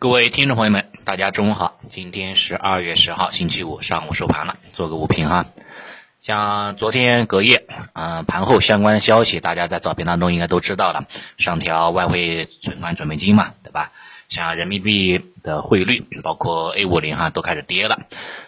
各位听众朋友们，大家中午好。今天是二月十号，星期五上午收盘了，做个午评哈。像昨天隔夜，嗯，盘后相关消息，大家在早评当中应该都知道了，上调外汇存款准备金嘛，对吧？像人民币的汇率，包括 A 五零哈，都开始跌了。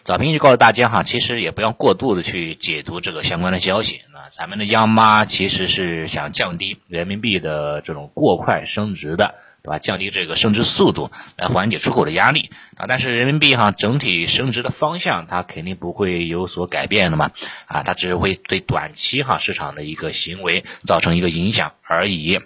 早评就告诉大家哈，其实也不要过度的去解读这个相关的消息。那咱们的央妈其实是想降低人民币的这种过快升值的。对吧？降低这个升值速度，来缓解出口的压力啊。但是人民币哈整体升值的方向，它肯定不会有所改变的嘛啊，它只是会对短期哈市场的一个行为造成一个影响而已，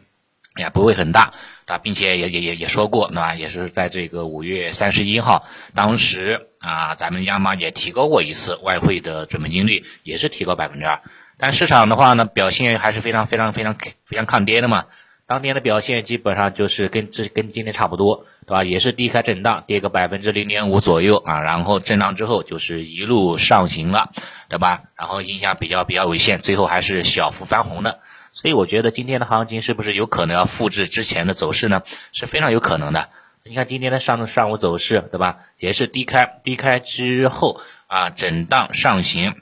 也不会很大啊。并且也也也也说过，对吧？也是在这个五月三十一号，当时啊，咱们央妈也提高过一次外汇的准备金率，也是提高百分之二。但市场的话呢，表现还是非常非常非常非常抗跌的嘛。当天的表现基本上就是跟这跟今天差不多，对吧？也是低开震荡，跌个百分之零点五左右啊，然后震荡之后就是一路上行了，对吧？然后影响比较比较有限，最后还是小幅翻红的。所以我觉得今天的行情是不是有可能要复制之前的走势呢？是非常有可能的。你看今天的上上午走势，对吧？也是低开，低开之后啊，震荡上行。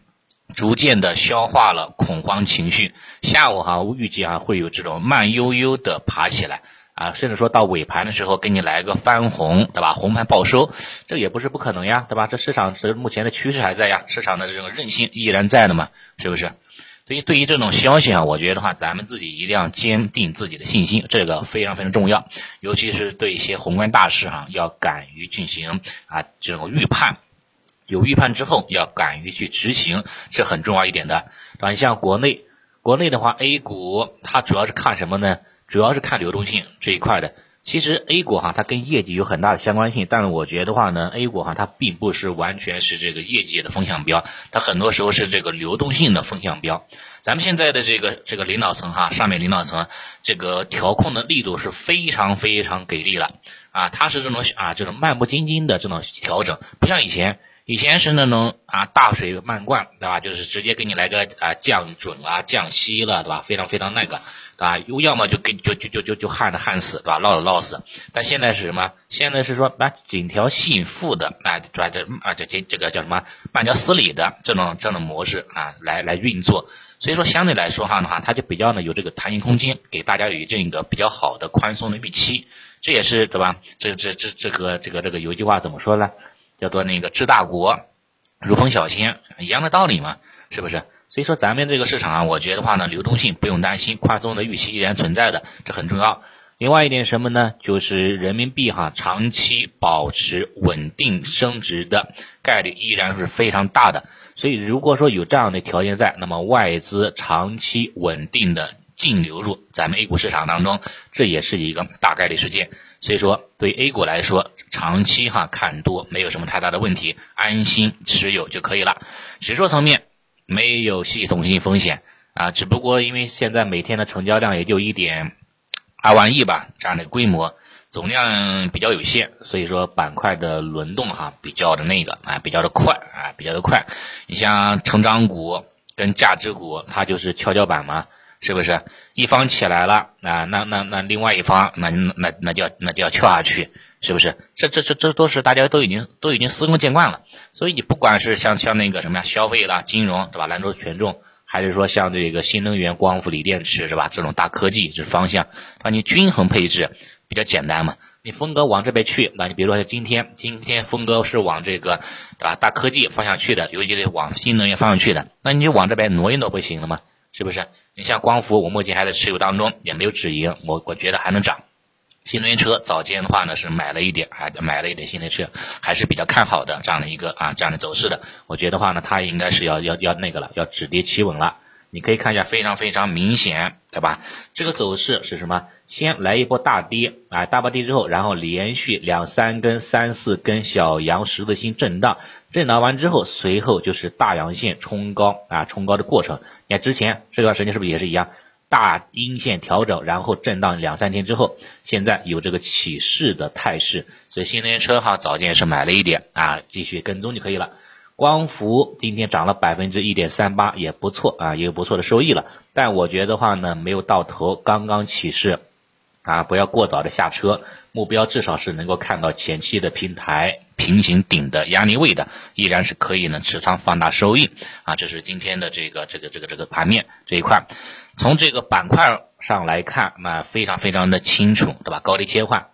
逐渐的消化了恐慌情绪，下午哈预计啊会有这种慢悠悠的爬起来啊，甚至说到尾盘的时候给你来个翻红，对吧？红盘报收，这也不是不可能呀，对吧？这市场是目前的趋势还在呀，市场的这种韧性依然在的嘛，是不是？所以对于这种消息啊，我觉得话咱们自己一定要坚定自己的信心，这个非常非常重要，尤其是对一些宏观大事哈，要敢于进行啊这种预判。有预判之后，要敢于去执行，是很重要一点的。啊，你像国内，国内的话，A 股它主要是看什么呢？主要是看流动性这一块的。其实 A 股哈，它跟业绩有很大的相关性，但是我觉得话呢，A 股哈，它并不是完全是这个业绩的风向标，它很多时候是这个流动性的风向标。咱们现在的这个这个领导层哈，上面领导层这个调控的力度是非常非常给力了啊，它是这种啊这种漫不经心的这种调整，不像以前。以前是那种啊大水漫灌，对吧？就是直接给你来个啊降准啊降息了，对吧？非常非常那个，对吧？又要么就给就就就就就旱的旱死，对吧？涝的涝死。但现在是什么？现在是说把紧条细复的啊，对吧？这啊这这这个叫什么慢条斯理的这种这种模式啊来来运作。所以说相对来说哈的话，它就比较呢有这个弹性空间，给大家有这个比较好的宽松的预期。这也是对吧？这这这这个这个这个有一句话怎么说呢？叫做那个治大国如烹小鲜一样的道理嘛，是不是？所以说咱们这个市场啊，我觉得话呢，流动性不用担心，宽松的预期依然存在的，这很重要。另外一点什么呢？就是人民币哈长期保持稳定升值的概率依然是非常大的。所以如果说有这样的条件在，那么外资长期稳定的净流入咱们 A 股市场当中，这也是一个大概率事件。所以说，对 A 股来说，长期哈看多没有什么太大的问题，安心持有就可以了。指数层面没有系统性风险啊，只不过因为现在每天的成交量也就一点二万亿吧，这样的规模，总量比较有限，所以说板块的轮动哈比较的那个啊，比较的快啊，比较的快。你像成长股跟价值股，它就是跷跷板嘛。是不是一方起来了啊？那那那另外一方那那那就要那就要跳下去，是不是？这这这这都是大家都已经都已经司空见惯了。所以你不管是像像那个什么呀，消费啦、金融对吧？兰州权重，还是说像这个新能源、光伏、锂电池是吧？这种大科技这方向，啊，你均衡配置比较简单嘛。你风格往这边去，那你比如说今天今天风格是往这个对吧？大科技方向去的，尤其是往新能源方向去的，那你就往这边挪一挪不行了吗？是不是？你像光伏，我目前还在持有当中，也没有止盈，我我觉得还能涨。新能源车早间的话呢是买了一点，还买了一点新能源车，还是比较看好的这样的一个啊这样的走势的。我觉得话呢，它应该是要要要那个了，要止跌企稳了。你可以看一下，非常非常明显，对吧？这个走势是什么？先来一波大跌啊，大波跌之后，然后连续两三根、三四根小阳十字星震荡，震荡完之后，随后就是大阳线冲高啊，冲高的过程。你看之前这段时间是不是也是一样，大阴线调整，然后震荡两三天之后，现在有这个起势的态势，所以新能源车哈早间也是买了一点啊，继续跟踪就可以了。光伏今天涨了百分之一点三八，也不错啊，也有不错的收益了。但我觉得话呢，没有到头，刚刚起势，啊，不要过早的下车，目标至少是能够看到前期的平台平行顶的压力位的，依然是可以呢持仓放大收益啊。这是今天的这个这个这个这个盘面这一块，从这个板块上来看，那非常非常的清楚，对吧？高低切换，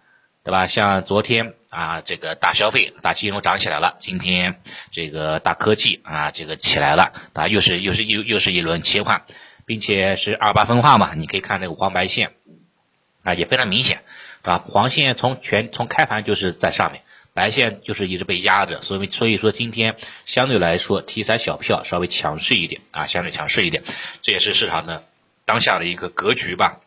对吧？像昨天啊，这个大消费、大金融涨起来了，今天这个大科技啊，这个起来了，啊，又是又是又又是一轮切换，并且是二八分化嘛，你可以看这个黄白线。啊，也非常明显，啊？黄线从全从开盘就是在上面，白线就是一直被压着，所以所以说今天相对来说题材小票稍微强势一点啊，相对强势一点，这也是市场的当下的一个格局吧。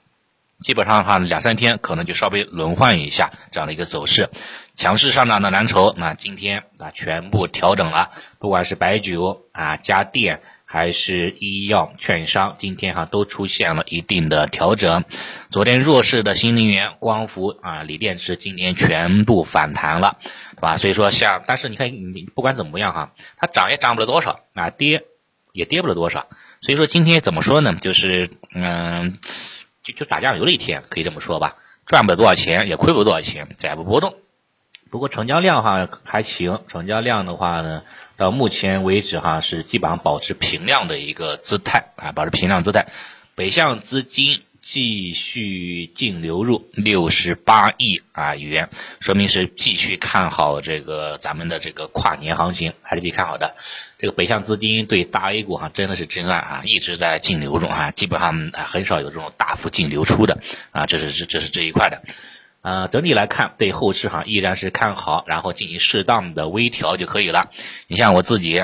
基本上的话，两三天可能就稍微轮换一下这样的一个走势，强势上涨的蓝筹，那今天啊全部调整了，不管是白酒啊、家电。还是医药、券商，今天哈都出现了一定的调整。昨天弱势的新能源、光伏啊、锂电池，今天全部反弹了，对吧？所以说像，但是你看你不管怎么样哈，它涨也涨不了多少啊，跌也跌不了多少。所以说今天怎么说呢？就是嗯，就就打酱油的一天，可以这么说吧，赚不了多少钱，也亏不了多少钱，窄幅波动。不过成交量哈还行，成交量的话呢，到目前为止哈是基本上保持平量的一个姿态啊，保持平量姿态。北向资金继续净流入六十八亿啊元，说明是继续看好这个咱们的这个跨年行情，还是继续看好的。这个北向资金对大 A 股哈真的是真爱啊，一直在净流入啊，基本上很少有这种大幅净流出的啊，这是这这是这一块的。呃，整体来看，对后市哈依然是看好，然后进行适当的微调就可以了。你像我自己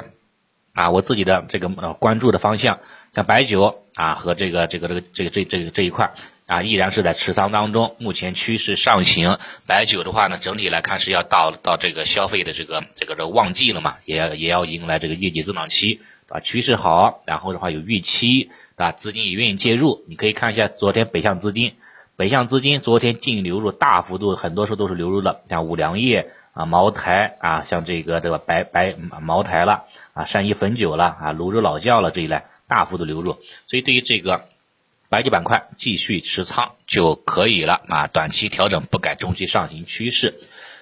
啊，我自己的这个呃关注的方向，像白酒啊和这个这个这个这个这这这一块啊，依然是在持仓当中。目前趋势上行，白酒的话呢，整体来看是要到到这个消费的这个这个这旺季了嘛，也要也要迎来这个业绩增长期，啊？趋势好，然后的话有预期，啊？资金也愿意介入。你可以看一下昨天北向资金。北向资金昨天净流入大幅度，很多时候都是流入了，像五粮液啊、茅台啊，像这个这个白白茅台了啊、山西汾酒了啊、泸州老窖了这一类大幅度流入，所以对于这个白酒板块继续持仓就可以了啊，短期调整不改中期上行趋势，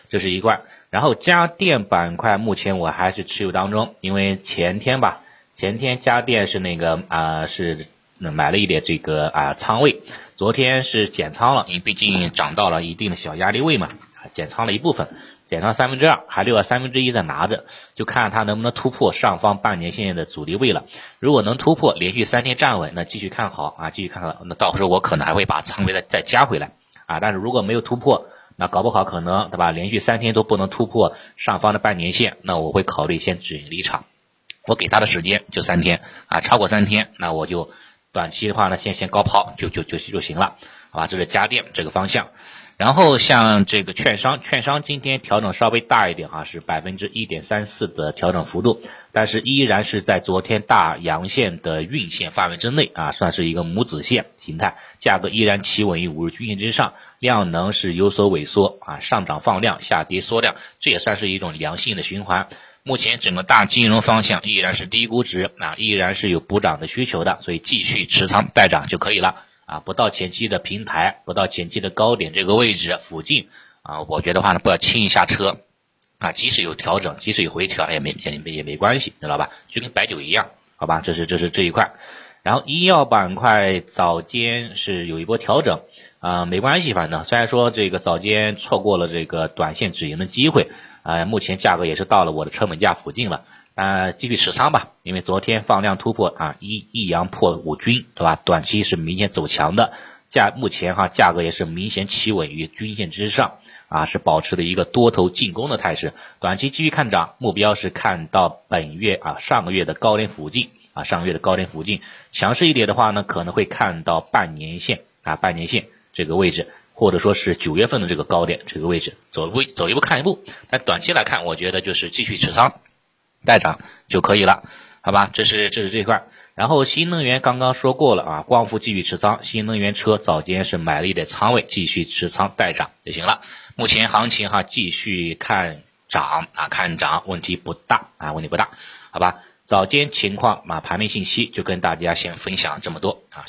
这是一块。然后家电板块目前我还是持有当中，因为前天吧，前天家电是那个啊是那买了一点这个啊仓位。昨天是减仓了，因为毕竟涨到了一定的小压力位嘛，减仓了一部分，减仓三分之二，还留了三分之一在拿着，就看它能不能突破上方半年线的阻力位了。如果能突破，连续三天站稳，那继续看好啊，继续看好。那到时候我可能还会把仓位再再加回来啊。但是如果没有突破，那搞不好可能对吧？连续三天都不能突破上方的半年线，那我会考虑先止盈离场。我给他的时间就三天啊，超过三天，那我就。短期的话呢，先先高抛就就就就行了，好吧？这是家电这个方向，然后像这个券商，券商今天调整稍微大一点哈，是百分之一点三四的调整幅度，但是依然是在昨天大阳线的运线范围之内啊，算是一个母子线形态，价格依然企稳于五日均线之上，量能是有所萎缩啊，上涨放量，下跌缩量，这也算是一种良性的循环。目前整个大金融方向依然是低估值啊，依然是有补涨的需求的，所以继续持仓待涨就可以了啊。不到前期的平台，不到前期的高点这个位置附近啊，我觉得话呢不要轻易下车啊。即使有调整，即使有回调也没也没也没关系，知道吧？就跟白酒一样，好吧？这是这是这一块。然后医药板块早间是有一波调整啊，没关系，反正虽然说这个早间错过了这个短线止盈的机会。啊，目前价格也是到了我的成本价附近了，啊，继续持仓吧，因为昨天放量突破啊，一一阳破五均，对吧？短期是明显走强的，价目前哈价格也是明显企稳于均线之上，啊，是保持的一个多头进攻的态势，短期继续看涨，目标是看到本月啊上个月的高点附近，啊上个月的高点附近，强势一点的话呢，可能会看到半年线啊半年线这个位置。或者说是九月份的这个高点这个位置，走一步走一步看一步。但短期来看，我觉得就是继续持仓待涨就可以了，好吧？这是这是这一块。然后新能源刚刚说过了啊，光伏继续持仓，新能源车早间是买了一点仓位，继续持仓待涨就行了。目前行情哈继续看涨啊，看涨问题不大啊，问题不大，好吧？早间情况啊，盘面信息就跟大家先分享这么多啊。